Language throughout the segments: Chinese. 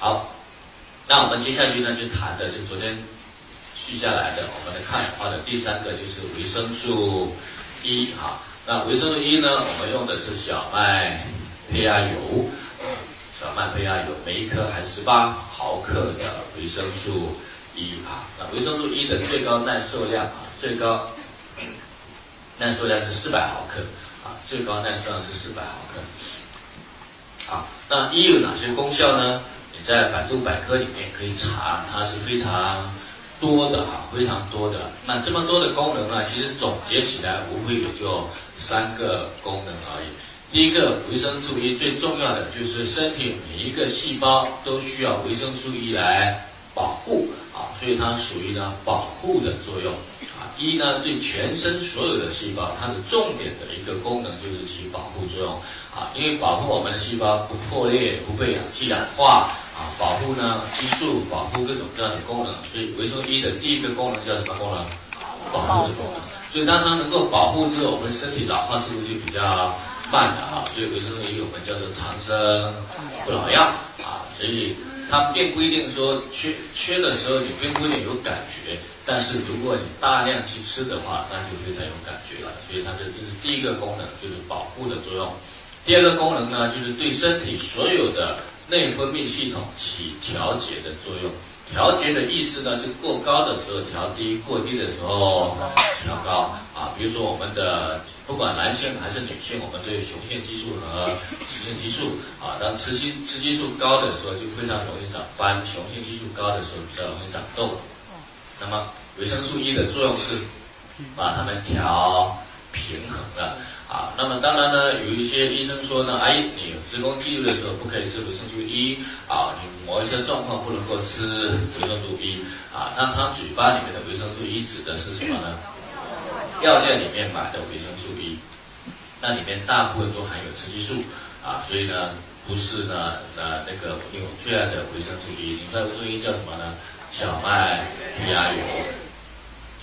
好，那我们接下去呢，就谈的是昨天续下来的我们的抗氧化的第三个就是维生素 E 啊。那维生素 E 呢，我们用的是小麦胚芽油，小麦胚芽油每一颗含十八毫克的维生素 E 啊。那维生素 E 的最高耐受量啊，最高耐受量是四百毫克啊，最高耐受量是四百毫克。啊，那 E 有哪些功效呢？在百度百科里面可以查，它是非常多的哈，非常多的。那这么多的功能呢，其实总结起来无非也就三个功能而已。第一个，维生素 E 最重要的就是身体每一个细胞都需要维生素 E 来保护啊，所以它属于呢保护的作用啊。一呢，对全身所有的细胞，它的重点的一个功能就是起保护作用啊，因为保护我们的细胞不破裂、不被氧气氧化啊，保护呢激素，保护各种各样的功能。所以维生素 E 的第一个功能叫什么功能？保护的功能。所以当它能够保护之后，我们身体老化速度就比较慢了啊。所以维生素 E 我们叫做长生不老药啊。所以它并不一定说缺缺的时候你并不一定有感觉。但是如果你大量去吃的话，那就非常有感觉了。所以它这这是第一个功能，就是保护的作用。第二个功能呢，就是对身体所有的内分泌系统起调节的作用。调节的意思呢，是过高的时候调低，过低的时候调高。啊，比如说我们的不管男性还是女性，我们对雄性激素和雌性激素啊，当雌激雌激素高的时候，就非常容易长斑；雄性激素高的时候，比较容易长痘。那么维生素 E 的作用是把它们调平衡的啊。那么当然呢，有一些医生说呢，哎，你有子宫肌瘤的时候不可以吃维生素 E 啊，你某一些状况不能够吃维生素 E 啊。那他嘴巴里面的维生素 E 指的是什么呢？药店里面买的维生素 E，那里面大部分都含有雌激素啊，所以呢，不是呢呃那个我最爱的维生素 E。你知道维生素 E 叫什么呢？小麦胚芽油，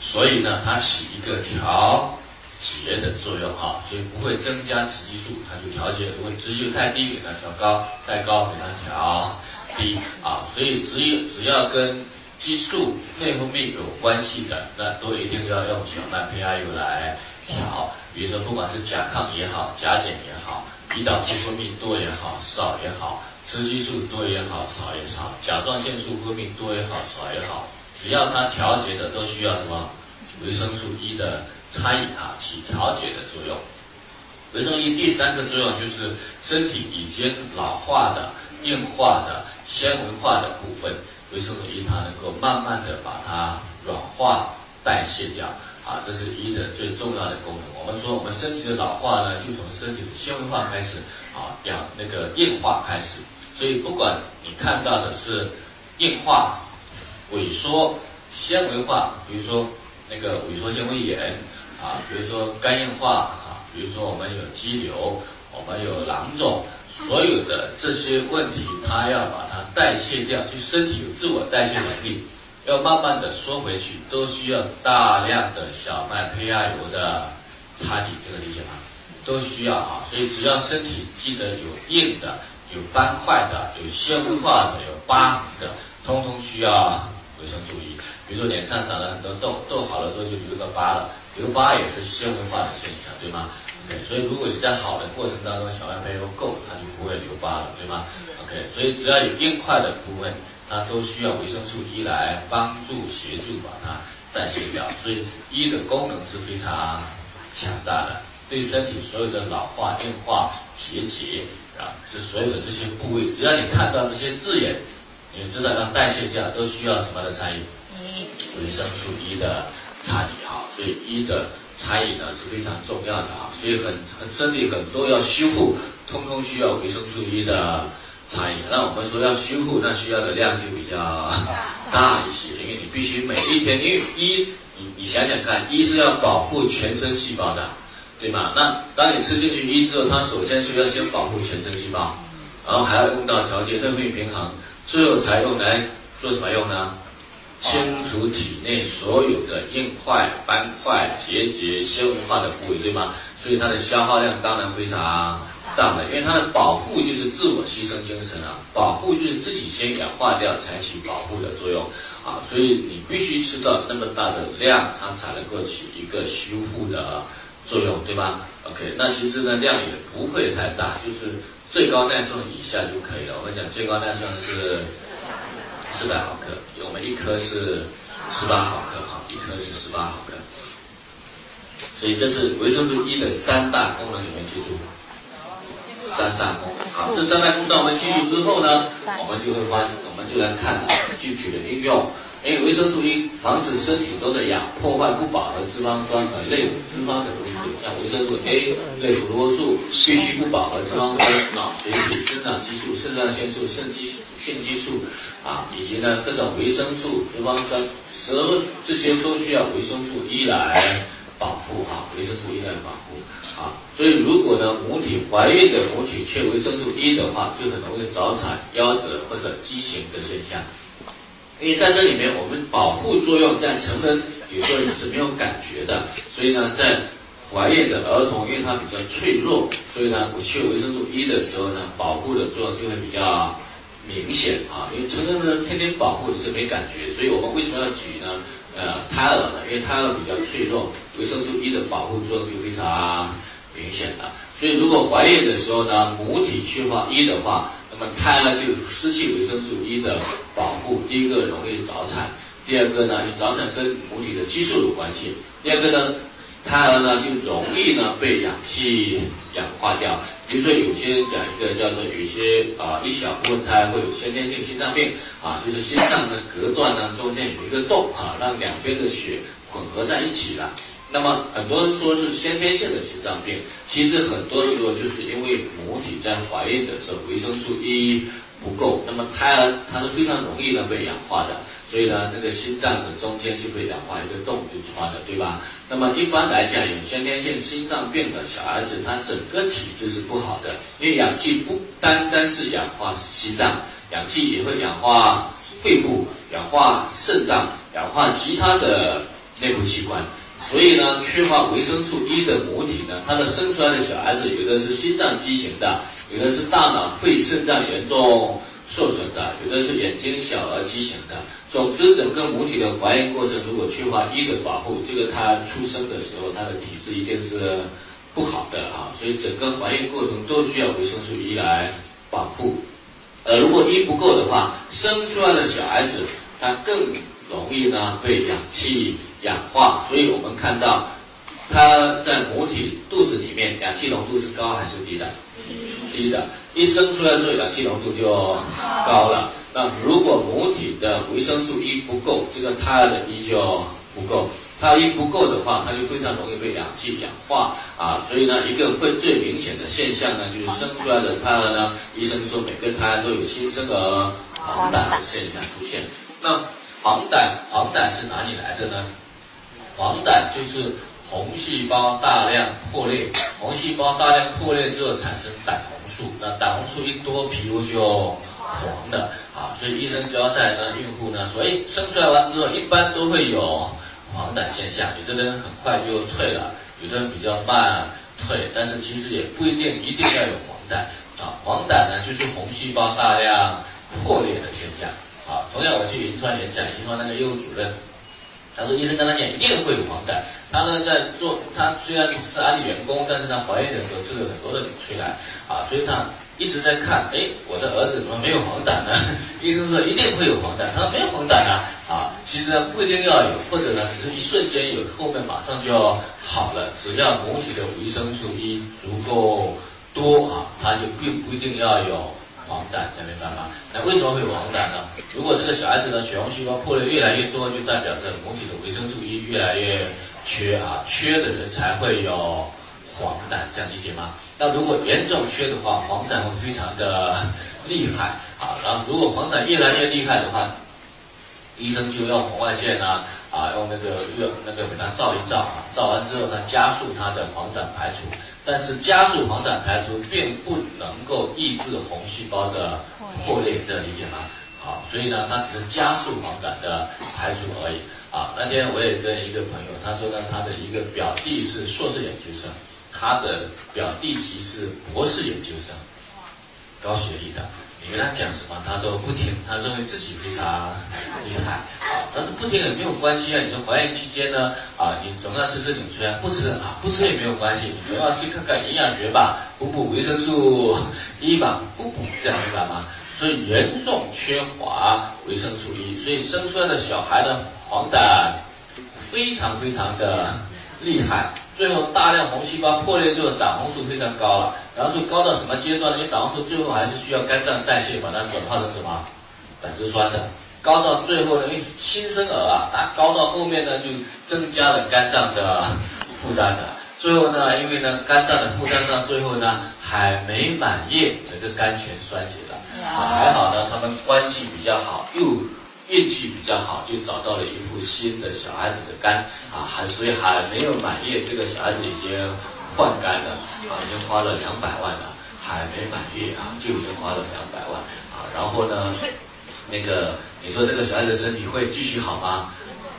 所以呢，它起一个调节的作用啊，所以不会增加雌激素，它就调节。如果雌激素太低，给它调高；太高，给它调低啊。所以只有只要跟激素内分泌有关系的，那都一定要用小麦胚芽油来调。比如说，不管是甲亢也好，甲减也好，胰岛素分泌多也好，少也好。雌激素多也好，少也好；甲状腺素分泌多也好，少也好。只要它调节的，都需要什么？维生素 E 的参与啊，起调节的作用。维生素 E 第三个作用就是身体已经老化的、硬化的、纤维化的部分，维生素 E 它能够慢慢的把它软化、代谢掉啊，这是 E 的最重要的功能。我们说，我们身体的老化呢，就从身体的纤维化开始啊，养那个硬化开始。所以，不管你看到的是硬化、萎缩、纤维化，比如说那个萎缩纤维炎啊，比如说肝硬化啊，比如说我们有肌瘤，我们有囊肿，所有的这些问题，它要把它代谢掉，就身体有自我代谢能力，要慢慢的缩回去，都需要大量的小麦胚芽油的参与，这个理解吗？都需要啊，所以只要身体记得有硬的。有斑块的，有纤维化的，有疤的，通通需要维生素 E。比如说脸上长了很多痘，痘好了之后就留个疤了，留疤也是纤维化的现象，对吗？OK，所以如果你在好的过程当中小麦胚油够，它就不会留疤了，对吗？OK，所以只要有硬块的部分，它都需要维生素 E 来帮助协助把它代谢掉。所以 E 的功能是非常强大的，对身体所有的老化、硬化、结节。啊，是所有的这些部位，只要你看到这些字眼，你知道要代谢掉，都需要什么的参与？维生素 E 的参与，所以一的餐饮呢是非常重要的啊，所以很很身体很多要修复，通通需要维生素 E 的餐饮。那我们说要修复，那需要的量就比较大一些，因为你必须每一天，因为一你你想想看，一是要保护全身细胞的。对吗？那当你吃进去一之后，它首先是要先保护全身细胞，然后还要用到调节内分泌平衡，最后才用来做什么用呢？清除体内所有的硬块、斑块、结节、纤维化的部位，对吗？所以它的消耗量当然非常大的，因为它的保护就是自我牺牲精神啊，保护就是自己先氧化掉才起保护的作用啊，所以你必须吃到那么大的量，它才能够起一个修复的作用，对吧？OK，那其实呢量也不会太大，就是最高耐受以下就可以了。我们讲最高耐受是四百毫克，我们一颗是十八毫克啊，一颗是十八毫克。所以这是维生素 E 的三大功能，你们记住。三大功能，好，这三大功能我们记住之后呢，我们就会发现，我们就来看具体的应用。因为维生素 E 防止身体中的氧破坏不饱和脂肪酸和类脂肪的东西，像维生素 A、类胡萝卜素、必需不饱和脂肪酸、脑髓体、生长激素、肾上腺素、肾激素腺激素啊，以及呢各种维生素、脂肪酸，所有这些都需要维生素 E 来保护啊，维生素 E 来保护。啊，所以如果呢，母体怀孕的母体缺维生素 E 的话，就很容易早产、夭折或者畸形的现象。因为在这里面，我们保护作用在成人有时候你是没有感觉的，所以呢，在怀孕的儿童，因为它比较脆弱，所以呢，我缺维生素 E 的时候呢，保护的作用就会比较明显啊。因为成人呢，天天保护你是没感觉，所以我们为什么要举呢？呃，胎儿呢，因为胎儿比较脆弱，维生素 E 的保护作用就非常。明显的，所以如果怀孕的时候呢，母体缺乏 E 的话，那么胎儿就失去维生素 E 的保护。第一个容易早产，第二个呢，早产跟母体的激素有关系。第二个呢，胎儿呢就容易呢被氧气氧化掉。比如说有些人讲一个叫做有一些啊一小部分胎会有先天性心脏病啊，就是心脏的隔断呢中间有一个洞啊，让两边的血混合在一起了。那么很多人说是先天性的心脏病，其实很多时候就是因为母体在怀孕的时候维生素 E 不够，那么胎儿它是非常容易呢被氧化的，所以呢那个心脏的中间就被氧化一个洞就穿了，对吧？那么一般来讲有先天性心脏病的小孩子，他整个体质是不好的，因为氧气不单单是氧化心脏，氧气也会氧化肺部、氧化肾脏、氧化其他的内部器官。所以呢，缺乏维生素 E 的母体呢，它的生出来的小孩子，有的是心脏畸形的，有的是大脑、肺、肾脏严重受损的，有的是眼睛小而畸形的。总之，整个母体的怀孕过程如果缺乏一的保护，这个他出生的时候他的体质一定是不好的啊。所以整个怀孕过程都需要维生素 E 来保护。呃，如果 E 不够的话，生出来的小孩子他更容易呢被氧气。氧化，所以我们看到，它在母体肚子里面氧气浓度是高还是低的？低的，一生出来之后氧气浓度就高了。那如果母体的维生素 E 不够，这个胎儿的 E 就不够。它 E 不够的话，它就非常容易被氧气氧化啊。所以呢，一个会最明显的现象呢，就是生出来的胎儿呢，医生说每个胎儿都有新生儿黄疸的现象出现。那黄疸，黄疸是哪里来的呢？黄疸就是红细胞大量破裂，红细胞大量破裂之后产生胆红素，那胆红素一多，皮肤就黄的啊。所以医生交代呢，孕妇呢说，哎，生出来完之后一般都会有黄疸现象，有的人很快就退了，有的人比较慢退，但是其实也不一定一定要有黄疸啊。黄疸呢就是红细胞大量破裂的现象啊。同样我去银川演讲，银川那个业务主任。他说：“医生跟他讲，一定会有黄疸。他呢，在做，他虽然是安利员工，但是他怀孕的时候吃了很多的纽崔莱啊，所以他一直在看，哎，我的儿子怎么没有黄疸呢？医生说一定会有黄疸，他说没有黄疸啊，啊，其实呢不一定要有，或者呢只是一瞬间有，后面马上就要好了。只要母体的维生素 E 足够多啊，他就并不一定要有。”黄疸，明白吗？那为什么会有黄疸呢？如果这个小孩子的血红细胞破裂越来越多，就代表着母体的维生素 E 越来越缺啊，缺的人才会有黄疸，这样理解吗？那如果严重缺的话，黄疸会非常的厉害啊。然后如果黄疸越来越厉害的话，医生就用红外线啊，啊，用那个热那个给他照一照啊，照完之后呢，加速他的黄疸排除。但是加速黄疸排出并不能够抑制红细胞的破裂，这样理解吗？好，所以呢，它只是加速黄疸的排除而已。啊，那天我也跟一个朋友，他说呢，他的一个表弟是硕士研究生，他的表弟媳是博士研究生，高学历的。你跟他讲什么，他都不听，他认为自己非常 厉害啊。但是不听也没有关系啊。你说怀孕期间呢，啊，你总要吃这纽崔莱，不吃啊，不吃也没有关系。你总要去看看营养学吧，补补维生素 E 吧，补补这样明白吗？所以严重缺乏维生素 E，所以生出来的小孩的黄疸非常非常的厉害。最后大量红细胞破裂之后，胆红素非常高了，然后就高到什么阶段呢？因为胆红素最后还是需要肝脏代谢把它转化成什么胆汁酸的，高到最后呢，因为新生儿啊，啊高到后面呢就增加了肝脏的负担的，最后呢，因为呢肝脏的负担到最后呢还没满月，整个肝全衰竭了，还好呢他们关系比较好，又。运气比较好，就找到了一副新的小孩子的肝啊，还所以还没有满月，这个小孩子已经换肝了啊，已经花了两百万了，还没满月啊，就已经花了两百万啊。然后呢，那个你说这个小孩子身体会继续好吗？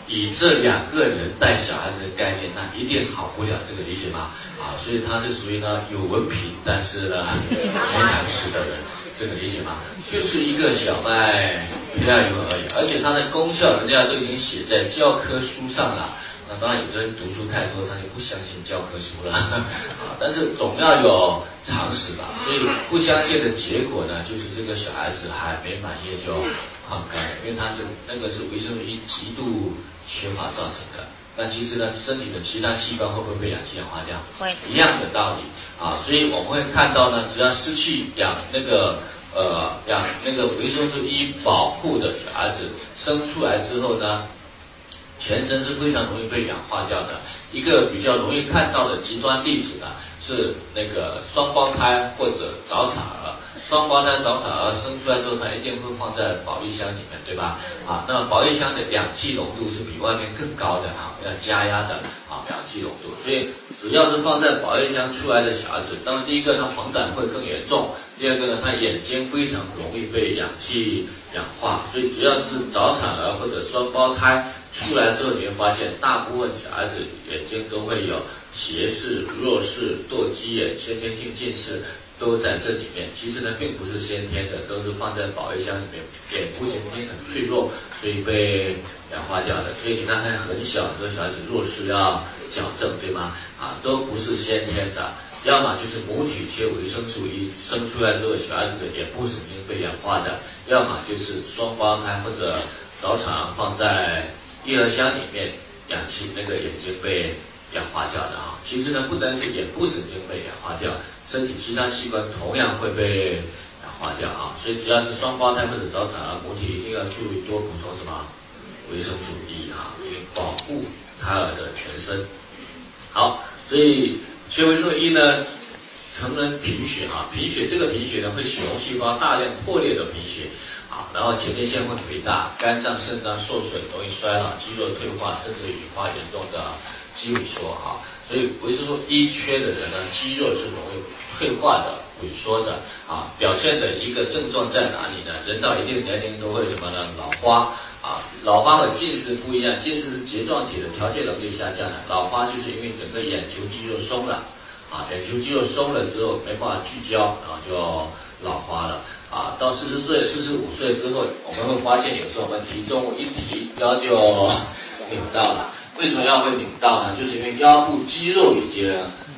以这两个人带小孩子的概念，那一定好不了，这个理解吗？啊，所以他是属于呢有文凭，但是呢没常识的人。这个理解吗？就是一个小麦胚芽油而已，而且它的功效人家都已经写在教科书上了。那当然，有的人读书太多，他就不相信教科书了 啊。但是总要有常识吧。所以不相信的结果呢，就是这个小孩子还没满月就换肝，因为他是那个是维生素 E 极度缺乏造成的。那其实呢，身体的其他器官会不会被氧气氧化掉？会，一样的道理。啊，所以我们会看到呢，只要失去氧那个呃氧那个维生素 E 保护的小孩子生出来之后呢，全身是非常容易被氧化掉的。一个比较容易看到的极端例子呢，是那个双胞胎或者早产儿。双胞胎早产儿生出来之后，它一定会放在保育箱里面，对吧？啊，那么保育箱的氧气浓度是比外面更高的啊，要加压的啊，氧气浓度，所以。只要是放在保育箱出来的小孩子，当然第一个他黄疸会更严重，第二个呢他眼睛非常容易被氧气氧化，所以只要是早产儿或者双胞胎出来之后，你会发现大部分小孩子眼睛都会有斜视、弱视、堕鸡眼、先天性近视都在这里面。其实呢并不是先天的，都是放在保育箱里面，眼部神经很脆弱，所以被氧化掉的。所以你看还很小，很多小孩子弱视要。矫正对吗？啊，都不是先天的，要么就是母体缺维生素 E，生出来之后小孩子的眼部神经被氧化的，要么就是双胞胎或者早产放在婴儿箱里面，氧气那个眼睛被氧化掉的啊。其实呢，不单是眼部神经被氧化掉，身体其他器官同样会被氧化掉啊。所以只要是双胞胎或者早产儿，母体一定要注意多补充什么维生素 E 啊，保护胎儿的全身。好，所以缺维生素 E 呢，成人贫血啊，贫血这个贫血呢会血红细胞大量破裂的贫血啊，然后前列腺会肥大，肝脏肾脏受损，容易衰老，肌肉退化，甚至引发严重的肌萎缩啊。所以维生素 E 缺的人呢，肌肉是容易退化的、萎缩的啊。表现的一个症状在哪里呢？人到一定年龄都会什么呢？老花。啊，老花和近视不一样，近视是睫状体的调节能力下降了，老花就是因为整个眼球肌肉松了，啊，眼球肌肉松了之后没办法聚焦，然后就老花了。啊，到四十岁、四十五岁之后，我们会发现有时候我们提重物一提腰就扭到了，为什么要会扭到呢？就是因为腰部肌肉已经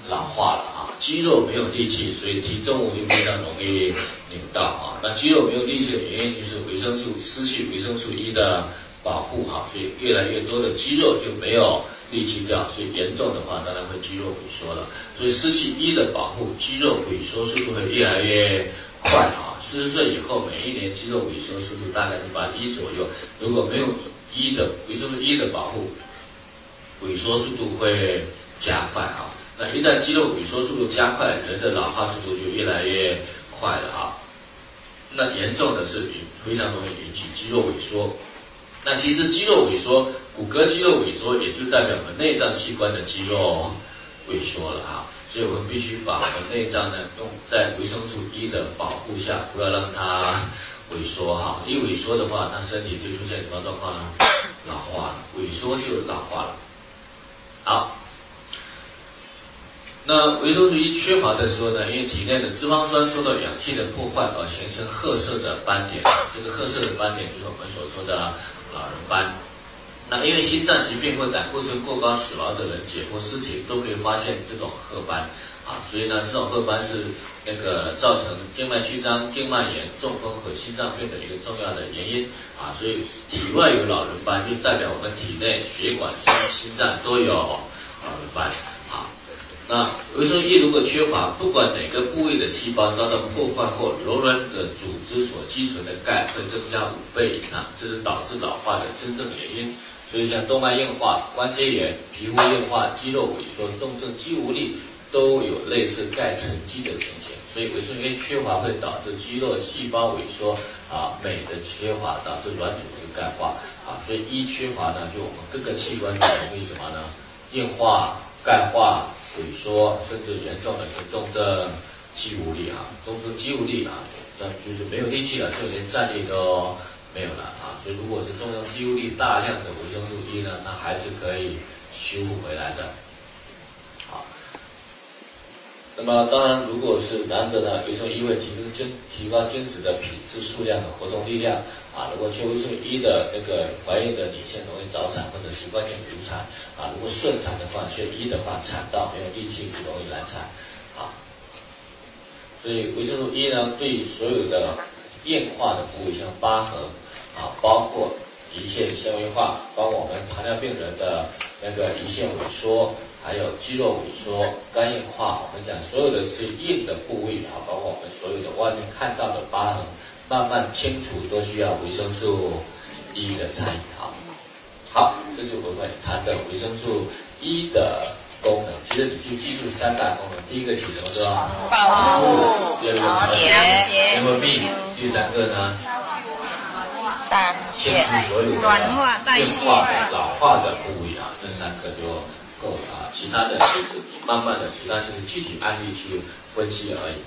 老化了。肌肉没有力气，所以提重物就非常容易拧到啊。那肌肉没有力气的原因就是维生素失去维生素 E 的保护啊，所以越来越多的肌肉就没有力气掉，所以严重的话当然会肌肉萎缩了。所以失去 E 的保护，肌肉萎缩速度会越来越快啊。四十岁以后，每一年肌肉萎缩速度大概是百分之一左右。如果没有 E 的维生素 E 的保护，萎缩速度会加快啊。那一旦肌肉萎缩速度加快，人的老化速度就越来越快了啊。那严重的是非常容易引起肌肉萎缩。那其实肌肉萎缩，骨骼肌肉萎缩，也就代表我们内脏器官的肌肉萎缩了哈。所以我们必须把我们内脏呢，用在维生素 E 的保护下，不要让它萎缩哈。一萎缩的话，它身体就出现什么状况呢？老化了，萎缩就老化了。好。那维生素 E 缺乏的时候呢，因为体内的脂肪酸受到氧气的破坏而形成褐色的斑点，这个褐色的斑点就是我们所说的老人斑。那因为心脏疾病或胆固醇过高死亡的人解剖尸体都可以发现这种褐斑啊，所以呢，这种褐斑是那个造成静脉曲张、静脉炎、中风和心脏病的一个重要的原因啊。所以体外有老人斑，就代表我们体内血管、心心脏都有老人斑。那维生素 E 如果缺乏，不管哪个部位的细胞遭到破坏或柔软的组织所积存的钙会增加五倍以上，这是导致老化的真正原因。所以像动脉硬化、关节炎、皮肤硬化、肌肉萎缩、重症肌无力都有类似钙沉积的情形。所以维生素 E 缺乏会导致肌肉细胞萎缩啊，镁的缺乏导致软组织钙化啊。所以一缺乏呢，就我们各个器官都容易什么呢？硬化、钙化。萎缩，甚至严重的是重症肌无力啊，重症肌无力啊，那就是没有力气了，就连站立都没有了啊。所以如果是重症肌无力，大量的维生素 E 呢，那还是可以修复回来的。那么当然，如果是男的呢，维生素 E 会提升精提高精子的品质、数量和活动力量。啊，如果缺维生素 E 的那个怀孕的女性容易早产或者习惯性流产。啊，如果顺产的话，缺 E 的话，产道没有力气，不容易难产。啊，所以维生素 E 呢，对所有的硬化的部位，像疤痕，啊，包括胰腺纤维化，包括我们糖尿病人的那个胰腺萎缩，还有肌肉萎缩、肝硬化，我们讲所有的是硬的部位啊，包括我们所有的外面看到的疤痕。慢慢清除都需要维生素 E 的参与啊。好，这是我们谈的维生素 E 的功能。其实你就记住三大功能：第一个起什么作用？保护。调节。内分泌。第三个呢？清除所有的软化、代谢、老化的部位啊，这三个就啊。其他的就是慢慢的，其他就是具体案例去分析而已。